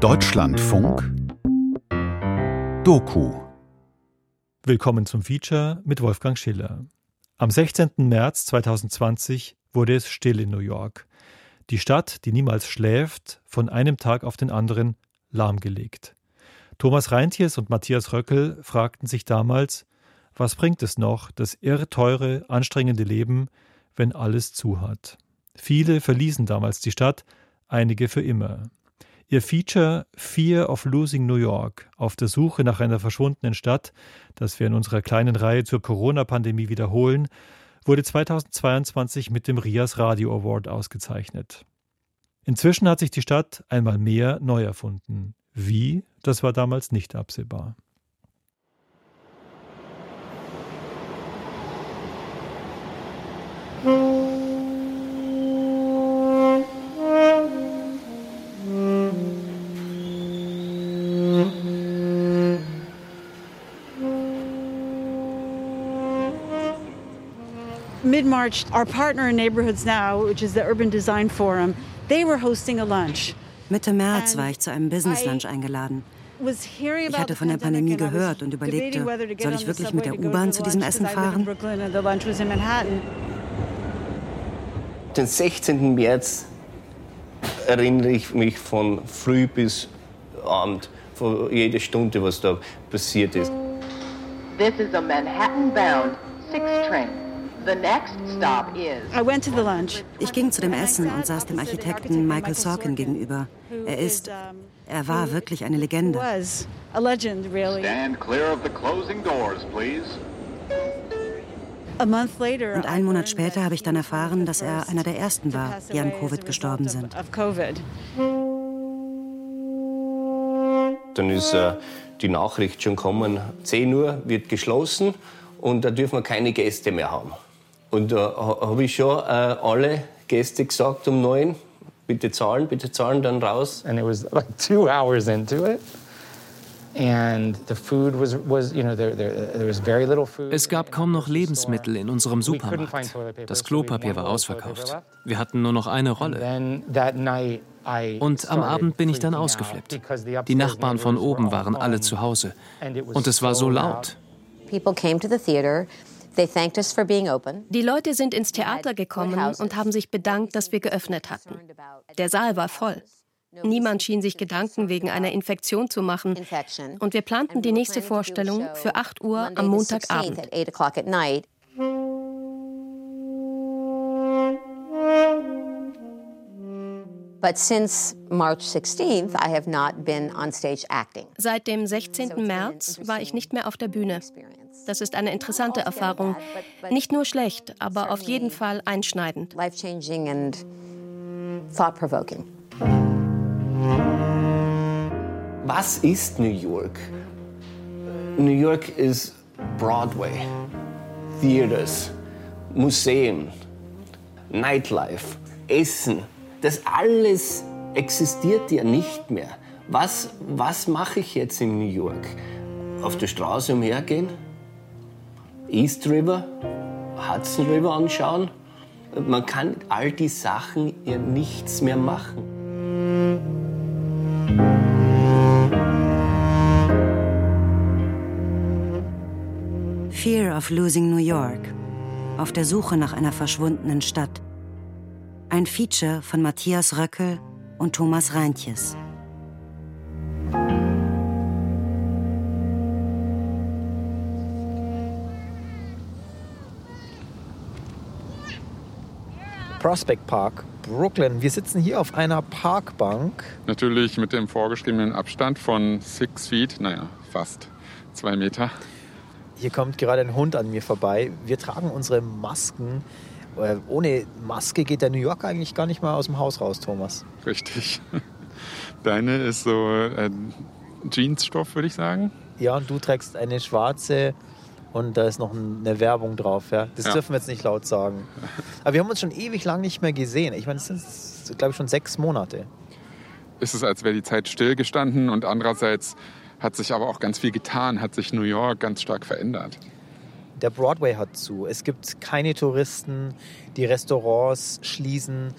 Deutschlandfunk Doku Willkommen zum Feature mit Wolfgang Schiller. Am 16. März 2020 wurde es still in New York. Die Stadt, die niemals schläft, von einem Tag auf den anderen lahmgelegt. Thomas Reintjes und Matthias Röckel fragten sich damals, was bringt es noch, das irrteure, anstrengende Leben, wenn alles zu hat? Viele verließen damals die Stadt, einige für immer. Ihr Feature Fear of Losing New York auf der Suche nach einer verschwundenen Stadt, das wir in unserer kleinen Reihe zur Corona-Pandemie wiederholen, wurde 2022 mit dem Rias Radio Award ausgezeichnet. Inzwischen hat sich die Stadt einmal mehr neu erfunden. Wie, das war damals nicht absehbar. mid-March, our partner in Neighborhoods Now, which is the Urban Design Forum, they were hosting a lunch. Mitte März war ich zu einem Business Lunch eingeladen. Ich hatte von der Pandemie gehört und überlegte, soll ich wirklich mit der U-Bahn zu diesem Essen fahren? Den 16. März erinnere ich mich von früh bis Abend, von jeder Stunde, was da passiert ist. This is a Manhattan-bound six train. Ich ging zu dem Essen und saß dem Architekten Michael Sorkin gegenüber. Er ist, er war wirklich eine Legende. Und einen Monat später habe ich dann erfahren, dass er einer der ersten war, die an Covid gestorben sind. Dann ist äh, die Nachricht schon gekommen, 10 Uhr wird geschlossen und da dürfen wir keine Gäste mehr haben. Und da habe ich schon äh, alle Gäste gesagt um neun, bitte zahlen, bitte zahlen, dann raus. And it was like two hours into it. Es gab kaum noch Lebensmittel in unserem Supermarkt. Das Klopapier war ausverkauft. Wir hatten nur noch eine Rolle. Und am Abend bin ich dann ausgeflippt. Die Nachbarn von oben waren alle zu Hause. Und es war so laut. People came to the theater. Die Leute sind ins Theater gekommen und haben sich bedankt, dass wir geöffnet hatten. Der Saal war voll. Niemand schien sich Gedanken wegen einer Infektion zu machen. Und wir planten die nächste Vorstellung für 8 Uhr am Montagabend. Seit dem 16. März war ich nicht mehr auf der Bühne. Das ist eine interessante Erfahrung. Nicht nur schlecht, aber auf jeden Fall einschneidend. Was ist New York? New York ist Broadway, Theaters, Museen, Nightlife, Essen. Das alles existiert ja nicht mehr. Was, was mache ich jetzt in New York? Auf der Straße umhergehen? East River, Hudson River anschauen. Man kann all die Sachen ja nichts mehr machen. Fear of Losing New York. Auf der Suche nach einer verschwundenen Stadt. Ein Feature von Matthias Röckel und Thomas Reintjes. Prospect Park, Brooklyn. Wir sitzen hier auf einer Parkbank. Natürlich mit dem vorgeschriebenen Abstand von six feet, naja, fast zwei Meter. Hier kommt gerade ein Hund an mir vorbei. Wir tragen unsere Masken. Äh, ohne Maske geht der New Yorker eigentlich gar nicht mal aus dem Haus raus, Thomas. Richtig. Deine ist so ein Jeansstoff, würde ich sagen. Ja, und du trägst eine schwarze und da ist noch eine Werbung drauf. Ja? Das ja. dürfen wir jetzt nicht laut sagen. Aber wir haben uns schon ewig lang nicht mehr gesehen. Ich meine, es sind, glaube ich, schon sechs Monate. Ist es, als wäre die Zeit stillgestanden und andererseits hat sich aber auch ganz viel getan, hat sich New York ganz stark verändert. Der Broadway hat zu. Es gibt keine Touristen, die Restaurants schließen.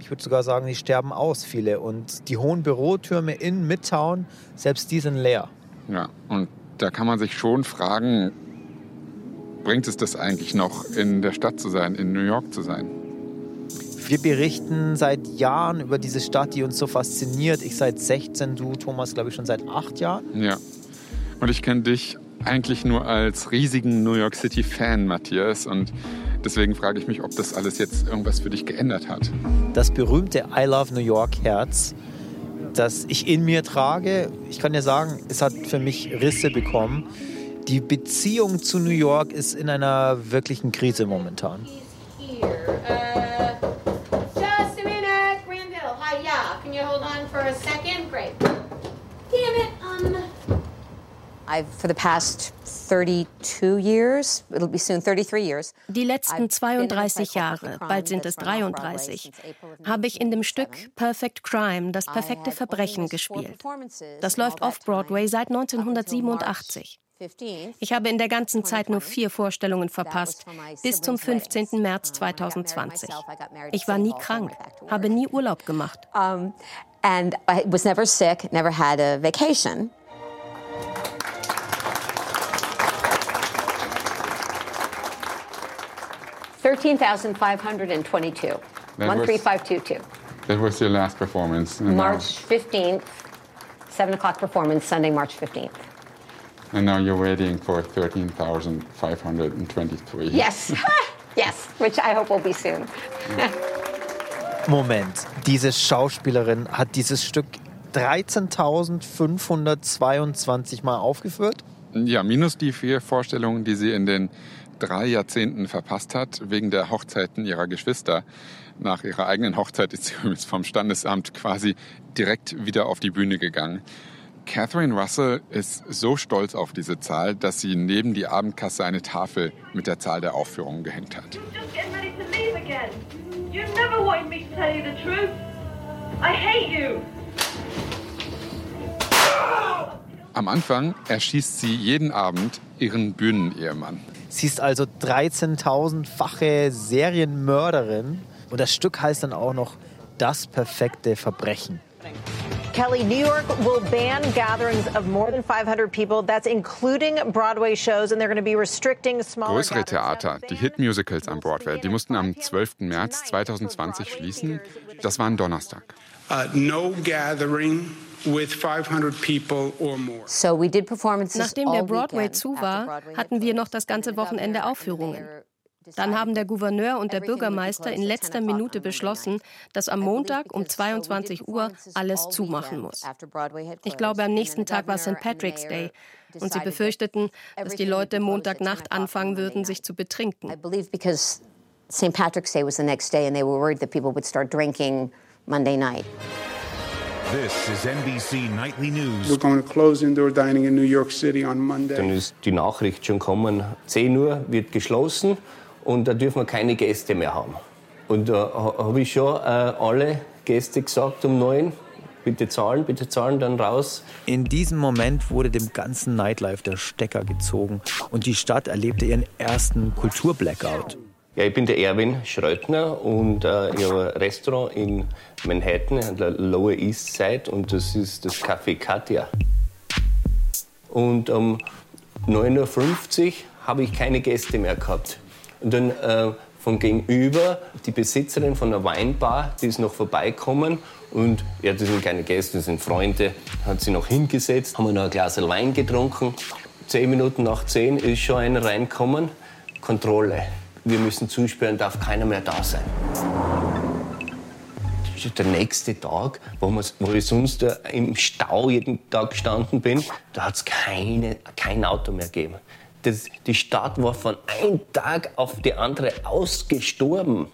ich würde sogar sagen, die sterben aus, viele. Und die hohen Bürotürme in Midtown, selbst die sind leer. Ja, und da kann man sich schon fragen, bringt es das eigentlich noch, in der Stadt zu sein, in New York zu sein? Wir berichten seit Jahren über diese Stadt, die uns so fasziniert. Ich seit 16, du Thomas, glaube ich, schon seit acht Jahren. Ja. Und ich kenne dich eigentlich nur als riesigen New York City Fan, Matthias. Und deswegen frage ich mich, ob das alles jetzt irgendwas für dich geändert hat. Das berühmte I Love New York Herz, das ich in mir trage, ich kann dir sagen, es hat für mich Risse bekommen. Die Beziehung zu New York ist in einer wirklichen Krise momentan. Die letzten 32 Jahre, bald sind es 33, habe ich in dem Stück Perfect Crime, das perfekte Verbrechen, gespielt. Das läuft off-Broadway seit 1987. Ich habe in der ganzen Zeit nur vier Vorstellungen verpasst, bis zum 15. März 2020. Ich war nie krank, habe nie Urlaub gemacht. And I was never sick, never had a vacation. 13,522. 13522. That was your last performance. March 15th, 7 o'clock performance, Sunday, March 15th. And now you're waiting for 13,523. Yes, yes, which I hope will be soon. Moment, diese Schauspielerin hat dieses Stück 13.522 Mal aufgeführt? Ja, minus die vier Vorstellungen, die sie in den drei Jahrzehnten verpasst hat, wegen der Hochzeiten ihrer Geschwister. Nach ihrer eigenen Hochzeit ist sie übrigens vom Standesamt quasi direkt wieder auf die Bühne gegangen. Catherine Russell ist so stolz auf diese Zahl, dass sie neben die Abendkasse eine Tafel mit der Zahl der Aufführungen gehängt hat. Am Anfang erschießt sie jeden Abend ihren Bühnenehemann. Sie ist also 13.000-fache Serienmörderin und das Stück heißt dann auch noch Das perfekte Verbrechen. Kelly, New York will ban gatherings of more than 500 people. That's including Broadway shows, and they're going to be restricting smaller Größere Theater, die Hitmusicals am Broadway, die mussten am 12. März 2020 schließen. Das war ein Donnerstag. Uh, no gathering with 500 people or more. So we did performances Nachdem der Broadway zu war, hatten wir noch das ganze Wochenende Aufführungen. Dann haben der Gouverneur und der Bürgermeister in letzter Minute beschlossen, dass am Montag um 22 Uhr alles zumachen muss. Ich glaube, am nächsten Tag war St. Patrick's Day und sie befürchteten, dass die Leute Montagnacht anfangen würden, sich zu betrinken. St. Patrick's Day was the next day and they were worried that people would start drinking Monday night. This is NBC Nightly News. We're going to close indoor dining in New York City on Monday. Dann ist die Nachricht schon kommen, 10 Uhr wird geschlossen und da dürfen wir keine Gäste mehr haben. Und da äh, habe ich schon äh, alle Gäste gesagt um neun, bitte zahlen, bitte zahlen, dann raus. In diesem Moment wurde dem ganzen Nightlife der Stecker gezogen und die Stadt erlebte ihren ersten Kulturblackout. Ja, ich bin der Erwin Schrötner und äh, ich habe ein Restaurant in Manhattan, an der Lower East Side und das ist das Café Katja. Und um 9.50 Uhr habe ich keine Gäste mehr gehabt. Und dann äh, von gegenüber die Besitzerin von einer Weinbar, die ist noch vorbeikommen und ja, das sind keine Gäste, das sind Freunde, hat sie noch hingesetzt, haben wir noch ein Glas Wein getrunken. Zehn Minuten nach zehn ist schon einer reinkommen. Kontrolle. Wir müssen zusperren, darf keiner mehr da sein. Der nächste Tag, wo, wo ich sonst im Stau jeden Tag gestanden bin, da hat es kein Auto mehr gegeben. Das, die Stadt war von einem Tag auf die andere ausgestorben.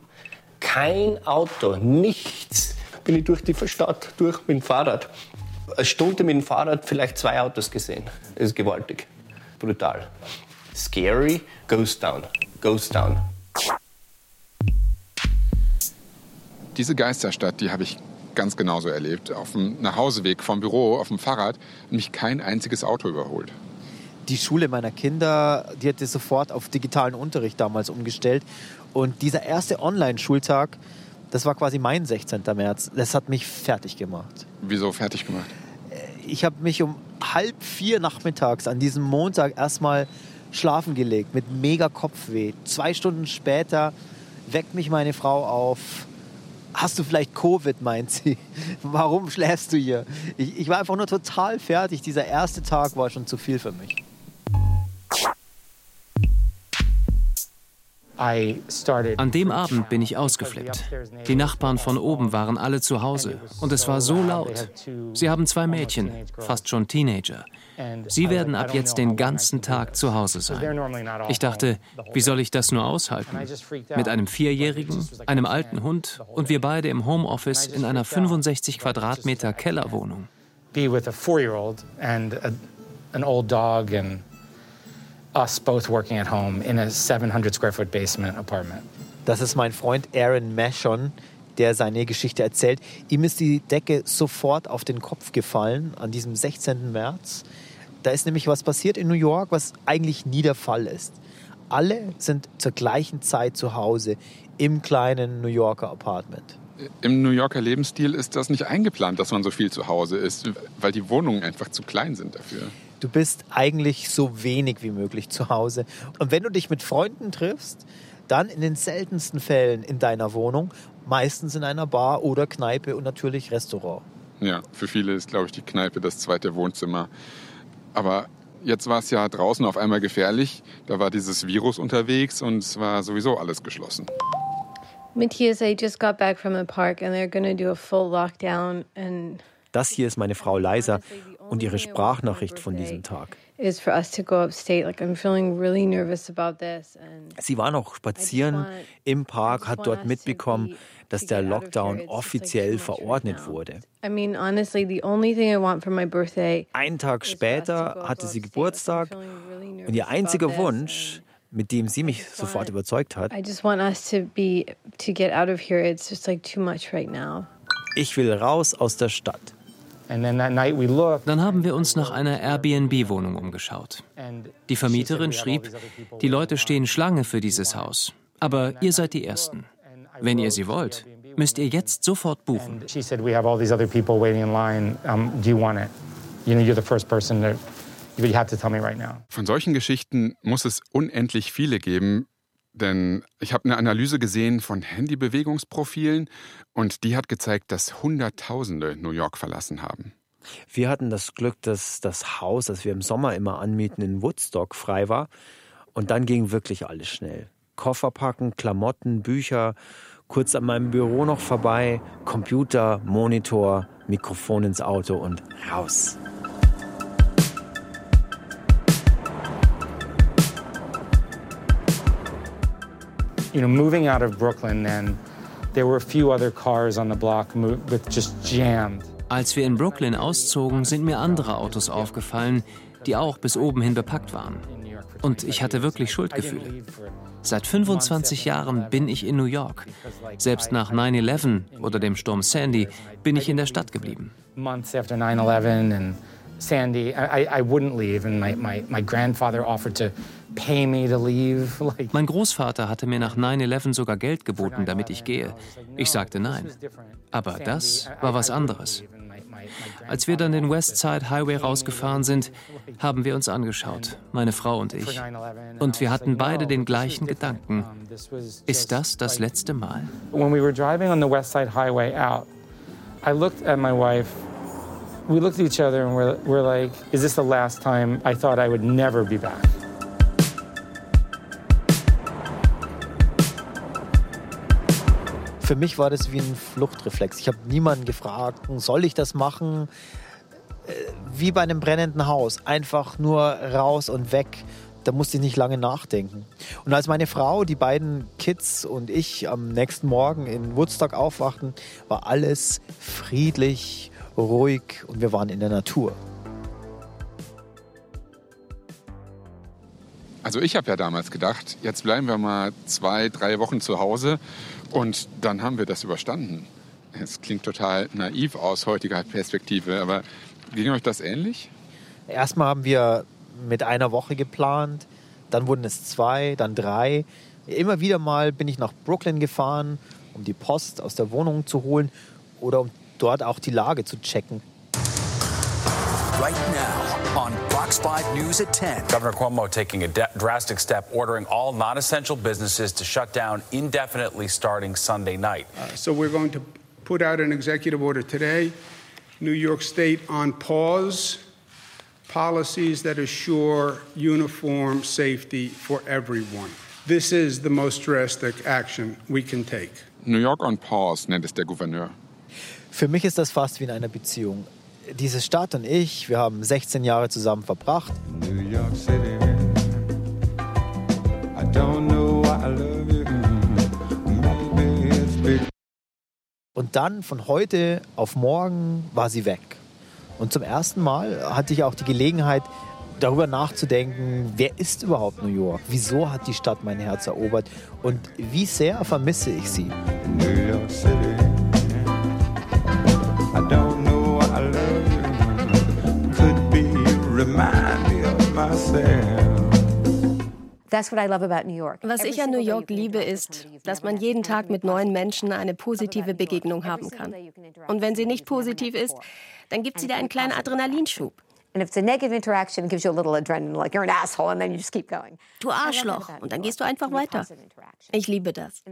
Kein Auto, nichts. Bin ich durch die Stadt durch mit dem Fahrrad. Eine Stunde mit dem Fahrrad, vielleicht zwei Autos gesehen. Das ist gewaltig. Brutal. Scary, goes down, goes down. Diese Geisterstadt, die habe ich ganz genauso erlebt. Auf dem Nachhauseweg vom Büro, auf dem Fahrrad, mich kein einziges Auto überholt die Schule meiner Kinder, die hatte sofort auf digitalen Unterricht damals umgestellt. Und dieser erste Online-Schultag, Das war quasi mein 16. März. Das hat mich fertig gemacht. Wieso fertig gemacht? Ich habe mich um halb vier nachmittags an diesem Montag erstmal schlafen gelegt mit mega Kopfweh. Zwei Stunden später weckt mich meine Frau auf. Hast du vielleicht Covid, meint sie. Warum schläfst du hier? Ich, ich war einfach nur total fertig. Dieser erste Tag war schon zu viel für mich. An dem Abend bin ich ausgeflippt. Die Nachbarn von oben waren alle zu Hause und es war so laut. Sie haben zwei Mädchen, fast schon Teenager. Sie werden ab jetzt den ganzen Tag zu Hause sein. Ich dachte, wie soll ich das nur aushalten? Mit einem Vierjährigen, einem alten Hund und wir beide im Homeoffice in einer 65 Quadratmeter Kellerwohnung. Be with a four-year-old and an old dog and us both working at home in a 700 square foot basement apartment. Das ist mein Freund Aaron Mashon, der seine Geschichte erzählt. Ihm ist die Decke sofort auf den Kopf gefallen an diesem 16. März. Da ist nämlich was passiert in New York, was eigentlich nie der Fall ist. Alle sind zur gleichen Zeit zu Hause im kleinen New Yorker Apartment. Im New Yorker Lebensstil ist das nicht eingeplant, dass man so viel zu Hause ist, weil die Wohnungen einfach zu klein sind dafür. Du bist eigentlich so wenig wie möglich zu Hause. Und wenn du dich mit Freunden triffst, dann in den seltensten Fällen in deiner Wohnung, meistens in einer Bar oder Kneipe und natürlich Restaurant. Ja, für viele ist, glaube ich, die Kneipe das zweite Wohnzimmer. Aber jetzt war es ja draußen auf einmal gefährlich. Da war dieses Virus unterwegs und es war sowieso alles geschlossen. Matthias, I just got back from the park and they're going to do a full lockdown and das hier ist meine Frau Leisa und ihre Sprachnachricht von diesem Tag. Sie war noch spazieren im Park, hat dort mitbekommen, dass der Lockdown offiziell verordnet wurde. Einen Tag später hatte sie Geburtstag und ihr einziger Wunsch, mit dem sie mich sofort überzeugt hat, ich will raus aus der Stadt. Dann haben wir uns nach einer Airbnb-Wohnung umgeschaut. Die Vermieterin schrieb, die Leute stehen Schlange für dieses Haus, aber ihr seid die Ersten. Wenn ihr sie wollt, müsst ihr jetzt sofort buchen. Von solchen Geschichten muss es unendlich viele geben, denn ich habe eine Analyse gesehen von Handybewegungsprofilen und die hat gezeigt, dass Hunderttausende New York verlassen haben. Wir hatten das Glück, dass das Haus, das wir im Sommer immer anmieten, in Woodstock frei war. Und dann ging wirklich alles schnell. Koffer packen, Klamotten, Bücher, kurz an meinem Büro noch vorbei, Computer, Monitor, Mikrofon ins Auto und raus. You know, moving out of Brooklyn then, there were a few other cars on the block with just jammed. Als wir in Brooklyn auszogen, sind mir andere Autos aufgefallen, die auch bis oben hin bepackt waren. Und ich hatte wirklich Schuldgefühle. Seit 25 Jahren bin ich in New York. Selbst nach 9-11 oder dem Sturm Sandy bin ich in der Stadt geblieben. Months after 9-11 and Sandy, I, I wouldn't leave. And my, my, my grandfather offered to Mein Großvater hatte mir nach 9-11 sogar Geld geboten, damit ich gehe. Ich sagte nein. Aber das war was anderes. Als wir dann den Westside Highway rausgefahren sind, haben wir uns angeschaut, meine Frau und ich. Und wir hatten beide den gleichen Gedanken. Ist das das letzte Mal? When we were driving on the Westside Highway out, I looked at my wife. We looked at each other and we're, we're like, is this the last time I thought I would never be back? Für mich war das wie ein Fluchtreflex. Ich habe niemanden gefragt, soll ich das machen? Äh, wie bei einem brennenden Haus. Einfach nur raus und weg. Da musste ich nicht lange nachdenken. Und als meine Frau, die beiden Kids und ich am nächsten Morgen in Woodstock aufwachten, war alles friedlich, ruhig und wir waren in der Natur. Also ich habe ja damals gedacht, jetzt bleiben wir mal zwei, drei Wochen zu Hause und dann haben wir das überstanden. Es klingt total naiv aus heutiger Perspektive, aber ging euch das ähnlich? Erstmal haben wir mit einer Woche geplant, dann wurden es zwei, dann drei. Immer wieder mal bin ich nach Brooklyn gefahren um die Post aus der Wohnung zu holen oder um dort auch die Lage zu checken. Right now on Fox 5 News at 10. Governor Cuomo taking a drastic step, ordering all non essential businesses to shut down indefinitely starting Sunday night. Uh, so we're going to put out an executive order today. New York State on pause policies that assure uniform safety for everyone. This is the most drastic action we can take. New York on pause nennt es der Gouverneur. Für mich ist das fast wie in einer Beziehung. Diese Stadt und ich, wir haben 16 Jahre zusammen verbracht. New York City. I don't know why I love you. Und dann von heute auf morgen war sie weg. Und zum ersten Mal hatte ich auch die Gelegenheit, darüber nachzudenken, wer ist überhaupt New York? Wieso hat die Stadt mein Herz erobert? Und wie sehr vermisse ich sie? New York City. Remind me of myself. Was ich an New York liebe, ist, dass man jeden Tag mit neuen Menschen eine positive Begegnung haben kann. Und wenn sie nicht positiv ist, dann gibt sie dir einen kleinen Adrenalinschub. Du Arschloch. Und dann gehst du einfach weiter. Ich liebe das.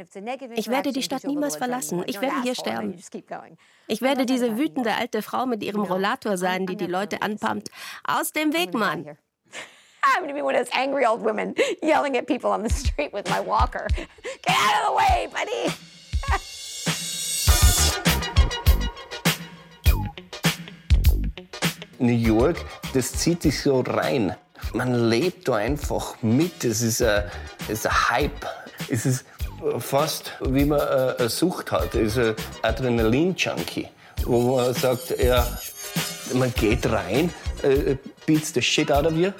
Ich werde die Stadt niemals verlassen. Ich werde hier sterben. Ich werde diese wütende alte Frau mit ihrem Rollator sein, die die Leute anpumpt. Aus dem Weg, Mann. I'm going to be one of those angry old women yelling at people on the street with my walker. Get out of the way, buddy! New York, das zieht sich so rein. Man lebt da einfach mit. Es ist ein, Hype. Es ist fast wie man eine Sucht hat. Es ist ein Adrenalin-Junkie, wo man sagt, ja, man geht rein, äh, beats the shit out of you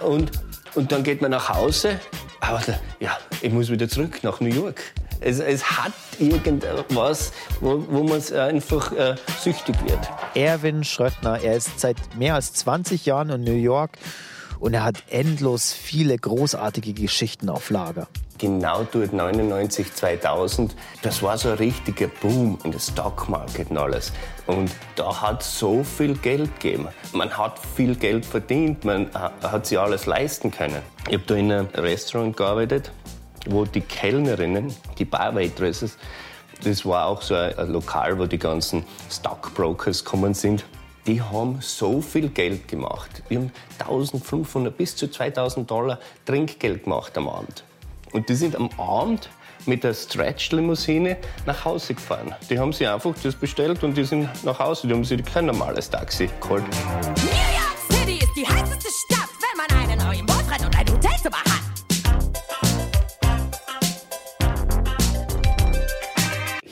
und, und dann geht man nach Hause. Aber ja, ich muss wieder zurück nach New York. Es, es hat irgendwas, wo, wo man einfach äh, süchtig wird. Erwin Schröttner, er ist seit mehr als 20 Jahren in New York und er hat endlos viele großartige Geschichten auf Lager genau dort 99, 2000, das war so ein richtiger Boom in der Stock Market und alles. Und da hat so viel Geld gegeben. Man hat viel Geld verdient, man hat sich alles leisten können. Ich habe da in einem Restaurant gearbeitet, wo die Kellnerinnen, die Barwaitresses, das war auch so ein Lokal, wo die ganzen Stockbrokers gekommen sind. Die haben so viel Geld gemacht. Wir haben 1500 bis zu 2000 Dollar Trinkgeld gemacht am Abend. Und die sind am Abend mit der Stretch-Limousine nach Hause gefahren. Die haben sich einfach das bestellt und die sind nach Hause. Die haben sich kein normales Taxi geholt. New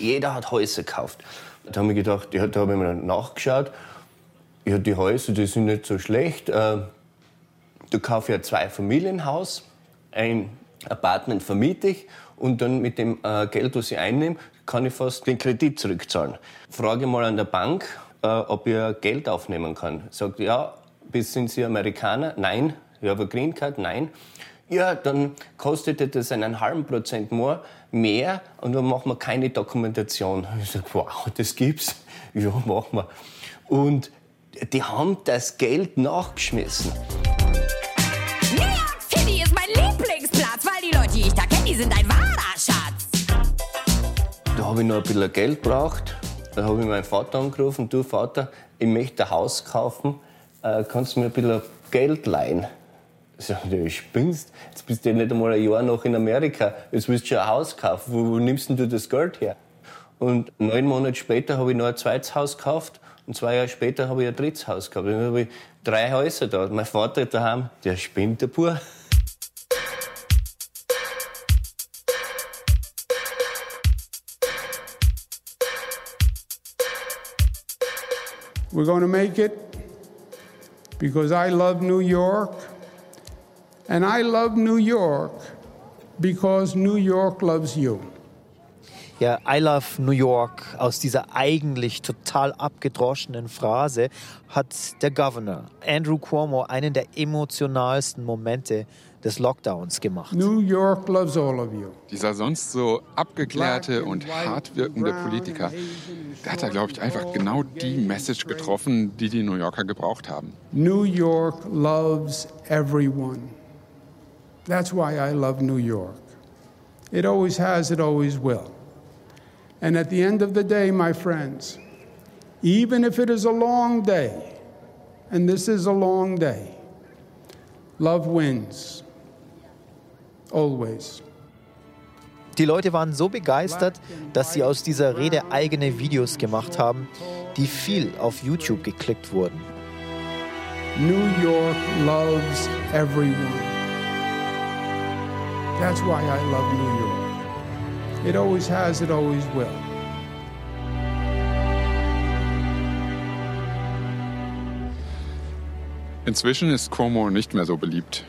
Jeder hat Häuser gekauft. Da habe ich gedacht, da habe ich mir nachgeschaut. Ja, die Häuser, die sind nicht so schlecht. Äh, da kaufe ich ein Zwei-Familienhaus, ein Apartment vermiete ich und dann mit dem äh, Geld, was ich einnehme, kann ich fast den Kredit zurückzahlen. Frage mal an der Bank, äh, ob ich Geld aufnehmen kann. Sagt, ja, sind Sie Amerikaner? Nein. Habe eine Green Card? Nein. Ja, dann kostet das einen halben Prozent mehr, mehr und dann machen wir keine Dokumentation. Ich sage, wow, das gibt's? Ja, machen wir. Und die haben das Geld nachgeschmissen. die ich da kenne, die sind ein wahrer Schatz. Da habe ich noch ein bisschen Geld gebraucht. Da habe ich meinen Vater angerufen, du Vater, ich möchte ein Haus kaufen, äh, kannst du mir ein bisschen Geld leihen? Ich sage, du spinnst, jetzt bist du nicht einmal ein Jahr noch in Amerika, jetzt willst du schon ein Haus kaufen, wo, wo nimmst du das Geld her? Und neun Monate später habe ich noch ein zweites Haus gekauft und zwei Jahre später habe ich ein drittes Haus gehabt. Dann habe ich drei Häuser da. Mein Vater daheim, der spinnt der pur. We're to make it because I love New York. And I love New York because New York loves you. Ja, I love New York aus dieser eigentlich total abgedroschenen Phrase hat der Governor Andrew Cuomo einen der emotionalsten Momente des Lockdowns gemacht. New York loves all of you. Dieser sonst so abgeklärte und hart wirkende Politiker, der hat da, glaube ich, einfach genau die Message getroffen, die die New Yorker gebraucht haben. New York loves everyone. That's why I love New York. It always has, it always will. And at the end of the day, my friends, even if it is a long day, and this is a long day, love wins. Always. Die Leute waren so begeistert, dass sie aus dieser Rede eigene Videos gemacht haben, die viel auf YouTube geklickt wurden. New York loves everyone. That's why I love New York. It always has, it always will. Inzwischen ist Cuomo nicht mehr so beliebt.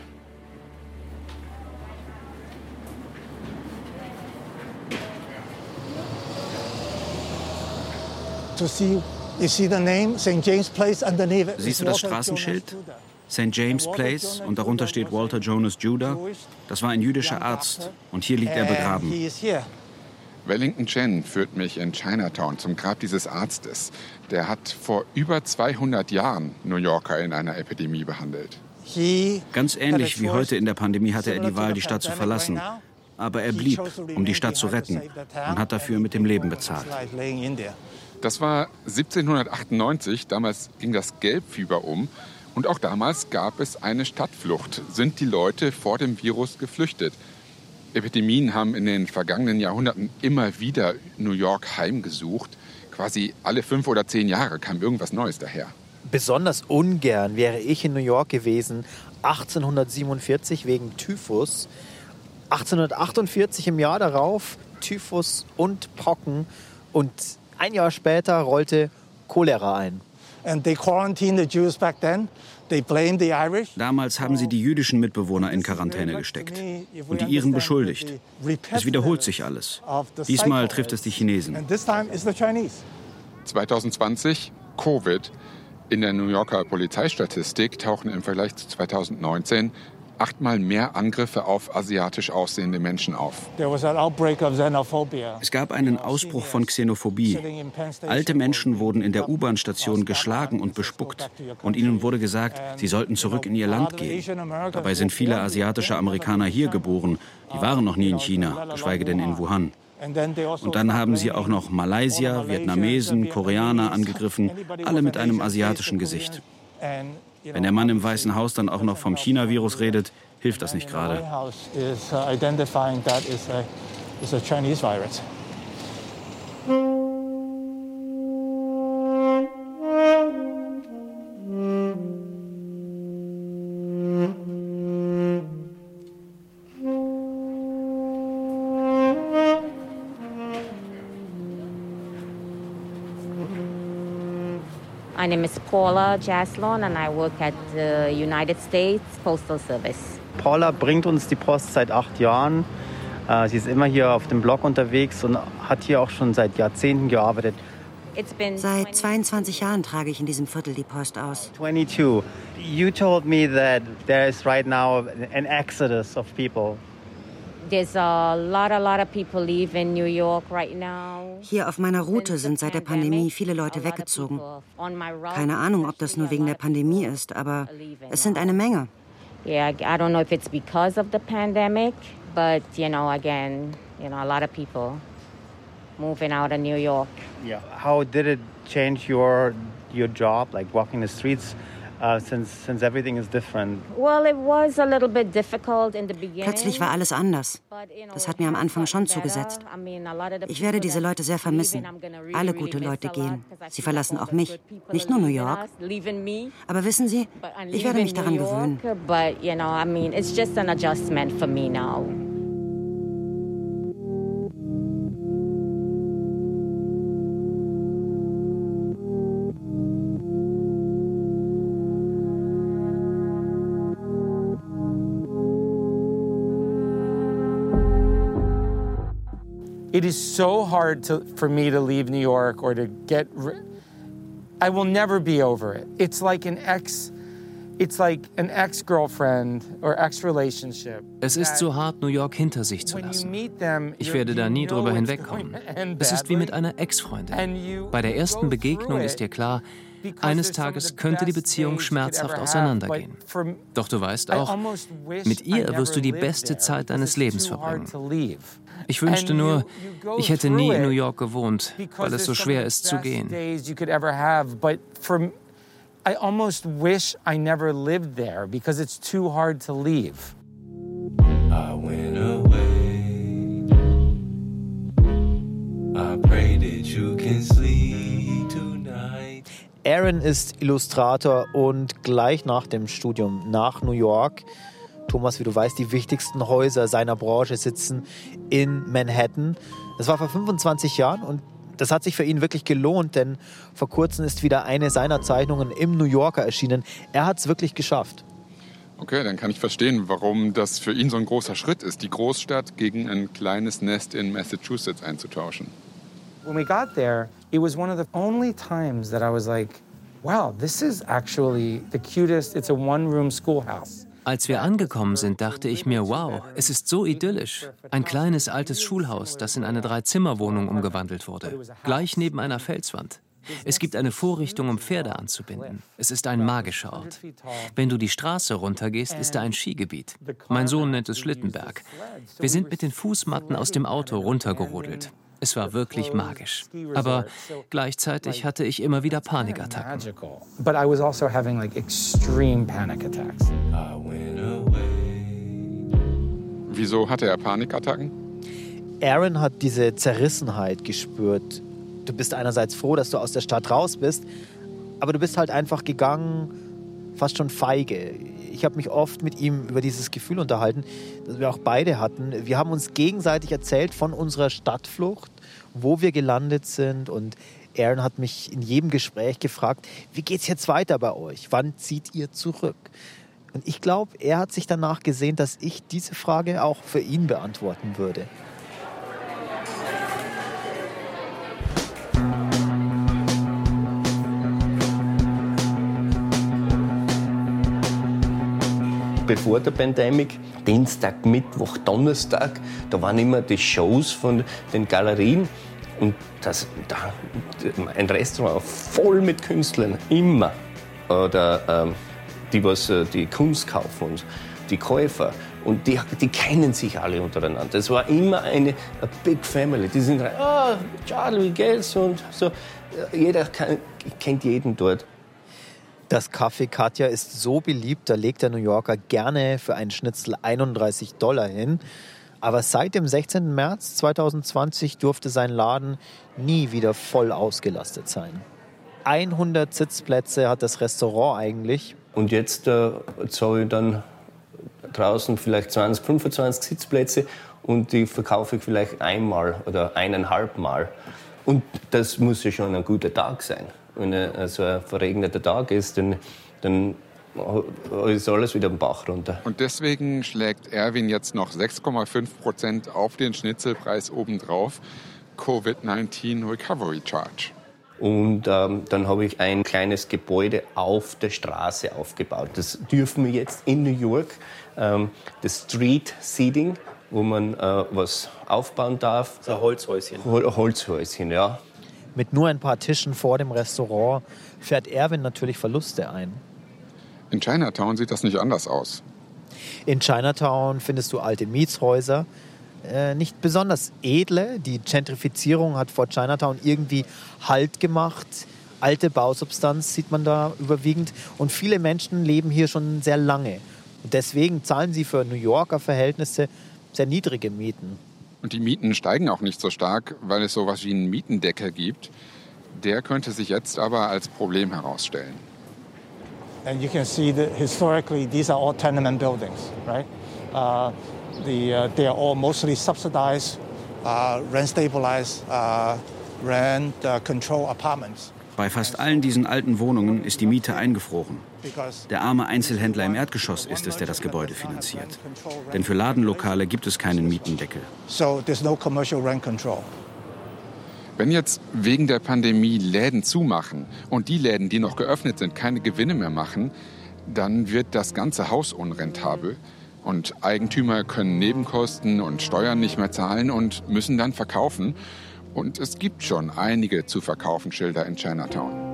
To see, you see the name St. James Place underneath it. Siehst du das Straßenschild? St. James Place und darunter steht Walter Jonas Judah. Das war ein jüdischer Arzt und hier liegt er begraben. Wellington Chen führt mich in Chinatown zum Grab dieses Arztes. Der hat vor über 200 Jahren New Yorker in einer Epidemie behandelt. Ganz ähnlich wie heute in der Pandemie hatte er die Wahl, die Stadt zu verlassen. Aber er blieb, um die Stadt zu retten und hat dafür mit dem Leben bezahlt. Das war 1798, damals ging das Gelbfieber um und auch damals gab es eine Stadtflucht. Sind die Leute vor dem Virus geflüchtet? Epidemien haben in den vergangenen Jahrhunderten immer wieder New York heimgesucht. Quasi alle fünf oder zehn Jahre kam irgendwas Neues daher. Besonders ungern wäre ich in New York gewesen 1847 wegen Typhus. 1848 im Jahr darauf Typhus und Pocken und ein Jahr später rollte Cholera ein. And they quarantined the Jews back then. Damals haben sie die jüdischen Mitbewohner in Quarantäne gesteckt und die Iren beschuldigt. Es wiederholt sich alles. Diesmal trifft es die Chinesen. 2020 Covid. In der New Yorker Polizeistatistik tauchen im Vergleich zu 2019 achtmal mehr Angriffe auf asiatisch aussehende Menschen auf. Es gab einen Ausbruch von Xenophobie. Alte Menschen wurden in der U-Bahn-Station geschlagen und bespuckt und ihnen wurde gesagt, sie sollten zurück in ihr Land gehen. Dabei sind viele asiatische Amerikaner hier geboren. Die waren noch nie in China, geschweige denn in Wuhan. Und dann haben sie auch noch Malaysier, Vietnamesen, Koreaner angegriffen, alle mit einem asiatischen Gesicht. Wenn der Mann im Weißen Haus dann auch noch vom China-Virus redet, hilft das nicht gerade. Is Paula Jaslon and I work at the United States Postal Service. Paula bringt uns die Post seit acht Jahren. Äh, sie ist immer hier auf dem Blog unterwegs und hat hier auch schon seit Jahrzehnten gearbeitet. Seit 22 Jahren trage ich in diesem Viertel die Post aus. 22. You told me that there is right now an exodus of people. There's a lot, a lot of people leaving New York right now. Hier auf meiner Route sind seit der Pandemie viele Leute weggezogen. Keine Ahnung, ob das nur wegen der Pandemie ist, aber es sind eine Menge. Yeah, I don't know if it's because of the pandemic, but you know, again, you know, a lot of people moving out of New York. Yeah. How did it change your your job, like walking the streets? Uh, since, since everything is different. Well, it was a little bit difficult in the beginning. Plötzlich war alles anders. Das hat mir am Anfang schon zugesetzt. Ich werde diese Leute sehr vermissen. Alle gute Leute gehen. Sie verlassen auch mich. Nicht nur New York. Aber wissen Sie, ich werde mich daran gewöhnen. It is so hard to, for me to leave New York or to get. I will never be over it. It's like an ex. Es ist so hart, New York hinter sich zu lassen. Ich werde da nie drüber hinwegkommen. Es ist wie mit einer Ex-Freundin. Bei der ersten Begegnung ist dir klar, eines Tages könnte die Beziehung schmerzhaft auseinandergehen. Doch du weißt auch, mit ihr wirst du die beste Zeit deines Lebens verbringen. Ich wünschte nur, ich hätte nie in New York gewohnt, weil es so schwer ist zu gehen. I almost wish I never lived there because it's too hard to leave. I went away. I pray that you can sleep. Aaron ist Illustrator und gleich nach dem Studium nach New York Thomas, wie du weißt, die wichtigsten Häuser seiner Branche sitzen in Manhattan. Das war vor 25 Jahren und das hat sich für ihn wirklich gelohnt, denn vor kurzem ist wieder eine seiner Zeichnungen im New Yorker erschienen. Er hat es wirklich geschafft. Okay, dann kann ich verstehen, warum das für ihn so ein großer Schritt ist, die Großstadt gegen ein kleines Nest in Massachusetts einzutauschen. When we got there, it was one of the only times that I was like, wow, this is actually the cutest. It's a one-room schoolhouse. Als wir angekommen sind, dachte ich mir, wow, es ist so idyllisch. Ein kleines altes Schulhaus, das in eine Dreizimmerwohnung umgewandelt wurde, gleich neben einer Felswand. Es gibt eine Vorrichtung, um Pferde anzubinden. Es ist ein magischer Ort. Wenn du die Straße runtergehst, ist da ein Skigebiet. Mein Sohn nennt es Schlittenberg. Wir sind mit den Fußmatten aus dem Auto runtergerodelt. Es war wirklich magisch. Aber gleichzeitig hatte ich immer wieder Panikattacken. But I was also having like extreme panic attacks. Wieso hatte er Panikattacken? Aaron hat diese Zerrissenheit gespürt. Du bist einerseits froh, dass du aus der Stadt raus bist, aber du bist halt einfach gegangen, fast schon feige. Ich habe mich oft mit ihm über dieses Gefühl unterhalten, das wir auch beide hatten. Wir haben uns gegenseitig erzählt von unserer Stadtflucht, wo wir gelandet sind und Aaron hat mich in jedem Gespräch gefragt, wie geht's jetzt weiter bei euch? Wann zieht ihr zurück? Und ich glaube, er hat sich danach gesehen, dass ich diese Frage auch für ihn beantworten würde. Bevor der Pandemie, Dienstag, Mittwoch, Donnerstag, da waren immer die Shows von den Galerien. Und das, da, ein Restaurant voll mit Künstlern, immer. Oder ähm, die, was äh, die Kunst kaufen und die Käufer. Und die, die kennen sich alle untereinander. Es war immer eine Big Family. Die sind, oh, Charlie, geht's? Und so. Jeder kann, kennt jeden dort. Das Café Katja ist so beliebt, da legt der New Yorker gerne für einen Schnitzel 31 Dollar hin. Aber seit dem 16. März 2020 durfte sein Laden nie wieder voll ausgelastet sein. 100 Sitzplätze hat das Restaurant eigentlich. Und jetzt äh, zahle ich dann draußen vielleicht 20, 25 Sitzplätze und die verkaufe ich vielleicht einmal oder eineinhalb Mal. Und das muss ja schon ein guter Tag sein wenn er so ein verregneter Tag ist, dann, dann ist alles wieder im Bach runter. Und deswegen schlägt Erwin jetzt noch 6,5 Prozent auf den Schnitzelpreis obendrauf. Covid-19 Recovery Charge. Und ähm, dann habe ich ein kleines Gebäude auf der Straße aufgebaut. Das dürfen wir jetzt in New York. Ähm, das Street Seating, wo man äh, was aufbauen darf. So ein Holzhäuschen. Hol Holzhäuschen, ja. Mit nur ein paar Tischen vor dem Restaurant fährt Erwin natürlich Verluste ein. In Chinatown sieht das nicht anders aus. In Chinatown findest du alte Mietshäuser, äh, nicht besonders edle. Die Gentrifizierung hat vor Chinatown irgendwie Halt gemacht. Alte Bausubstanz sieht man da überwiegend. Und viele Menschen leben hier schon sehr lange. Und deswegen zahlen sie für New Yorker Verhältnisse sehr niedrige Mieten. Und die Mieten steigen auch nicht so stark, weil es so etwas wie einen Mietendeckel gibt. Der könnte sich jetzt aber als Problem herausstellen. And you can see that historically these are all tenement buildings, right? Uh, the, uh, they are all mostly subsidized, uh, rent stabilized, uh, rent uh, control apartments. Bei fast allen diesen alten Wohnungen ist die Miete eingefroren. Der arme Einzelhändler im Erdgeschoss ist es, der das Gebäude finanziert. Denn für Ladenlokale gibt es keinen Mietendeckel. Wenn jetzt wegen der Pandemie Läden zumachen und die Läden, die noch geöffnet sind, keine Gewinne mehr machen, dann wird das ganze Haus unrentabel und Eigentümer können Nebenkosten und Steuern nicht mehr zahlen und müssen dann verkaufen. Und es gibt schon einige zu verkaufen Schilder in Chinatown.